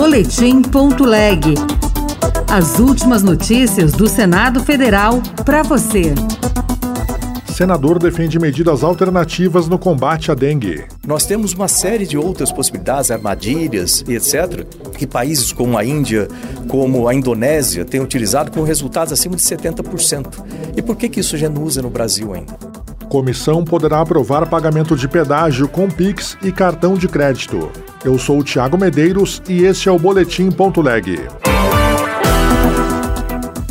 Boletim.leg. As últimas notícias do Senado Federal para você. Senador defende medidas alternativas no combate à dengue. Nós temos uma série de outras possibilidades, armadilhas e etc., que países como a Índia, como a Indonésia têm utilizado com resultados acima de 70%. E por que, que isso já não usa no Brasil ainda? Comissão poderá aprovar pagamento de pedágio com Pix e cartão de crédito. Eu sou o Thiago Medeiros e este é o Boletim.leg.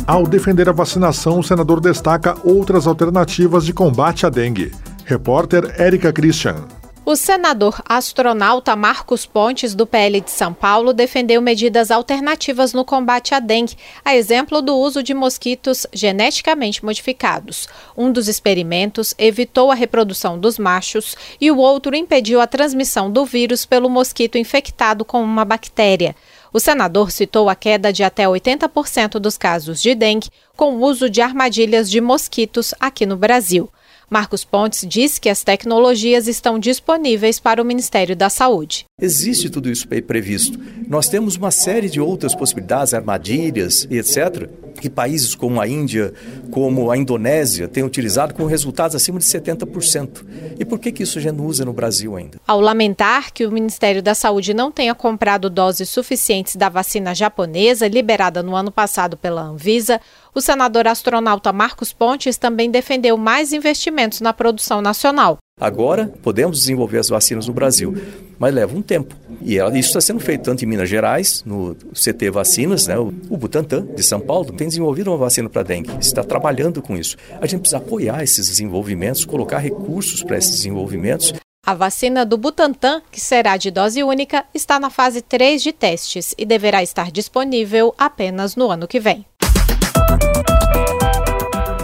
Ao defender a vacinação, o senador destaca outras alternativas de combate à dengue. Repórter Érica Christian. O senador astronauta Marcos Pontes, do PL de São Paulo, defendeu medidas alternativas no combate à dengue, a exemplo do uso de mosquitos geneticamente modificados. Um dos experimentos evitou a reprodução dos machos e o outro impediu a transmissão do vírus pelo mosquito infectado com uma bactéria. O senador citou a queda de até 80% dos casos de dengue com o uso de armadilhas de mosquitos aqui no Brasil. Marcos Pontes diz que as tecnologias estão disponíveis para o Ministério da Saúde. Existe tudo isso previsto. Nós temos uma série de outras possibilidades, armadilhas e etc., que países como a Índia, como a Indonésia têm utilizado com resultados acima de 70%. E por que, que isso já não usa no Brasil ainda? Ao lamentar que o Ministério da Saúde não tenha comprado doses suficientes da vacina japonesa liberada no ano passado pela Anvisa, o senador astronauta Marcos Pontes também defendeu mais investimentos na produção nacional. Agora podemos desenvolver as vacinas no Brasil, mas leva um tempo. E isso está sendo feito tanto em Minas Gerais, no CT Vacinas, né? o Butantan de São Paulo tem desenvolvido uma vacina para dengue, está trabalhando com isso. A gente precisa apoiar esses desenvolvimentos, colocar recursos para esses desenvolvimentos. A vacina do Butantan, que será de dose única, está na fase 3 de testes e deverá estar disponível apenas no ano que vem.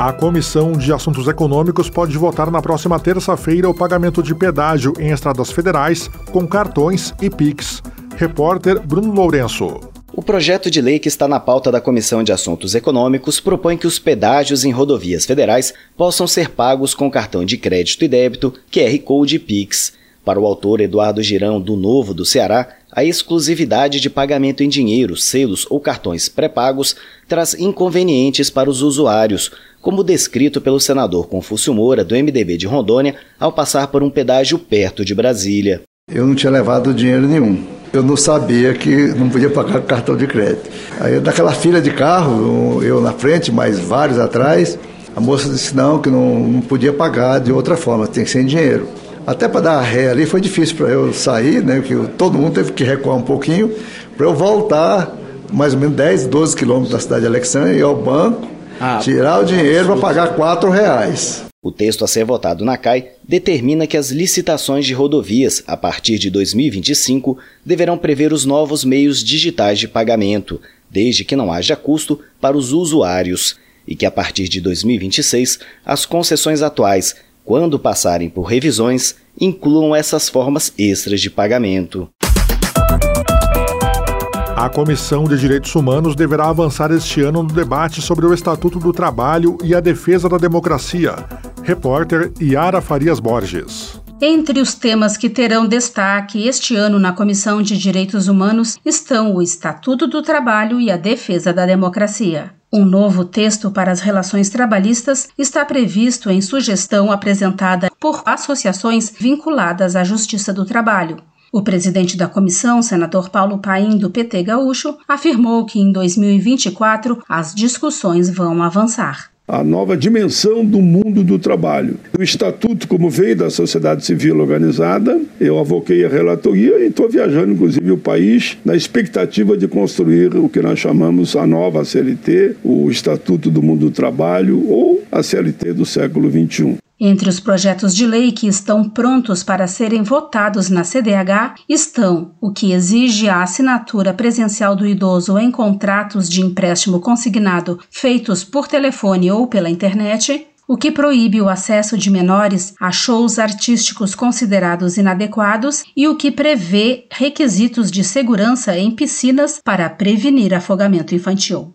A Comissão de Assuntos Econômicos pode votar na próxima terça-feira o pagamento de pedágio em estradas federais com cartões e Pix. Repórter Bruno Lourenço. O projeto de lei que está na pauta da Comissão de Assuntos Econômicos propõe que os pedágios em rodovias federais possam ser pagos com cartão de crédito e débito, QR Code e Pix. Para o autor Eduardo Girão, do Novo do Ceará, a exclusividade de pagamento em dinheiro, selos ou cartões pré-pagos traz inconvenientes para os usuários, como descrito pelo senador Confúcio Moura, do MDB de Rondônia, ao passar por um pedágio perto de Brasília. Eu não tinha levado dinheiro nenhum. Eu não sabia que não podia pagar cartão de crédito. Aí, naquela fila de carro, eu na frente, mais vários atrás, a moça disse não, que não, não podia pagar de outra forma, tem que ser em dinheiro. Até para dar ré ali foi difícil para eu sair, né? Que todo mundo teve que recuar um pouquinho para eu voltar mais ou menos 10, 12 quilômetros da cidade de Alexandria e ir ao banco ah, tirar o dinheiro para pagar quatro reais. O texto a ser votado na CAI determina que as licitações de rodovias, a partir de 2025, deverão prever os novos meios digitais de pagamento, desde que não haja custo para os usuários, e que a partir de 2026, as concessões atuais, quando passarem por revisões, incluam essas formas extras de pagamento. A Comissão de Direitos Humanos deverá avançar este ano no debate sobre o Estatuto do Trabalho e a defesa da democracia. Repórter Yara Farias Borges. Entre os temas que terão destaque este ano na Comissão de Direitos Humanos estão o Estatuto do Trabalho e a defesa da democracia. Um novo texto para as relações trabalhistas está previsto em sugestão apresentada por associações vinculadas à Justiça do Trabalho. O presidente da comissão, senador Paulo Paim, do PT Gaúcho, afirmou que em 2024 as discussões vão avançar a nova dimensão do mundo do trabalho. O estatuto, como veio da sociedade civil organizada, eu avoquei a relatoria e estou viajando, inclusive, o país na expectativa de construir o que nós chamamos a nova CLT, o Estatuto do Mundo do Trabalho ou a CLT do século XXI. Entre os projetos de lei que estão prontos para serem votados na CDH estão o que exige a assinatura presencial do idoso em contratos de empréstimo consignado feitos por telefone ou pela internet, o que proíbe o acesso de menores a shows artísticos considerados inadequados e o que prevê requisitos de segurança em piscinas para prevenir afogamento infantil.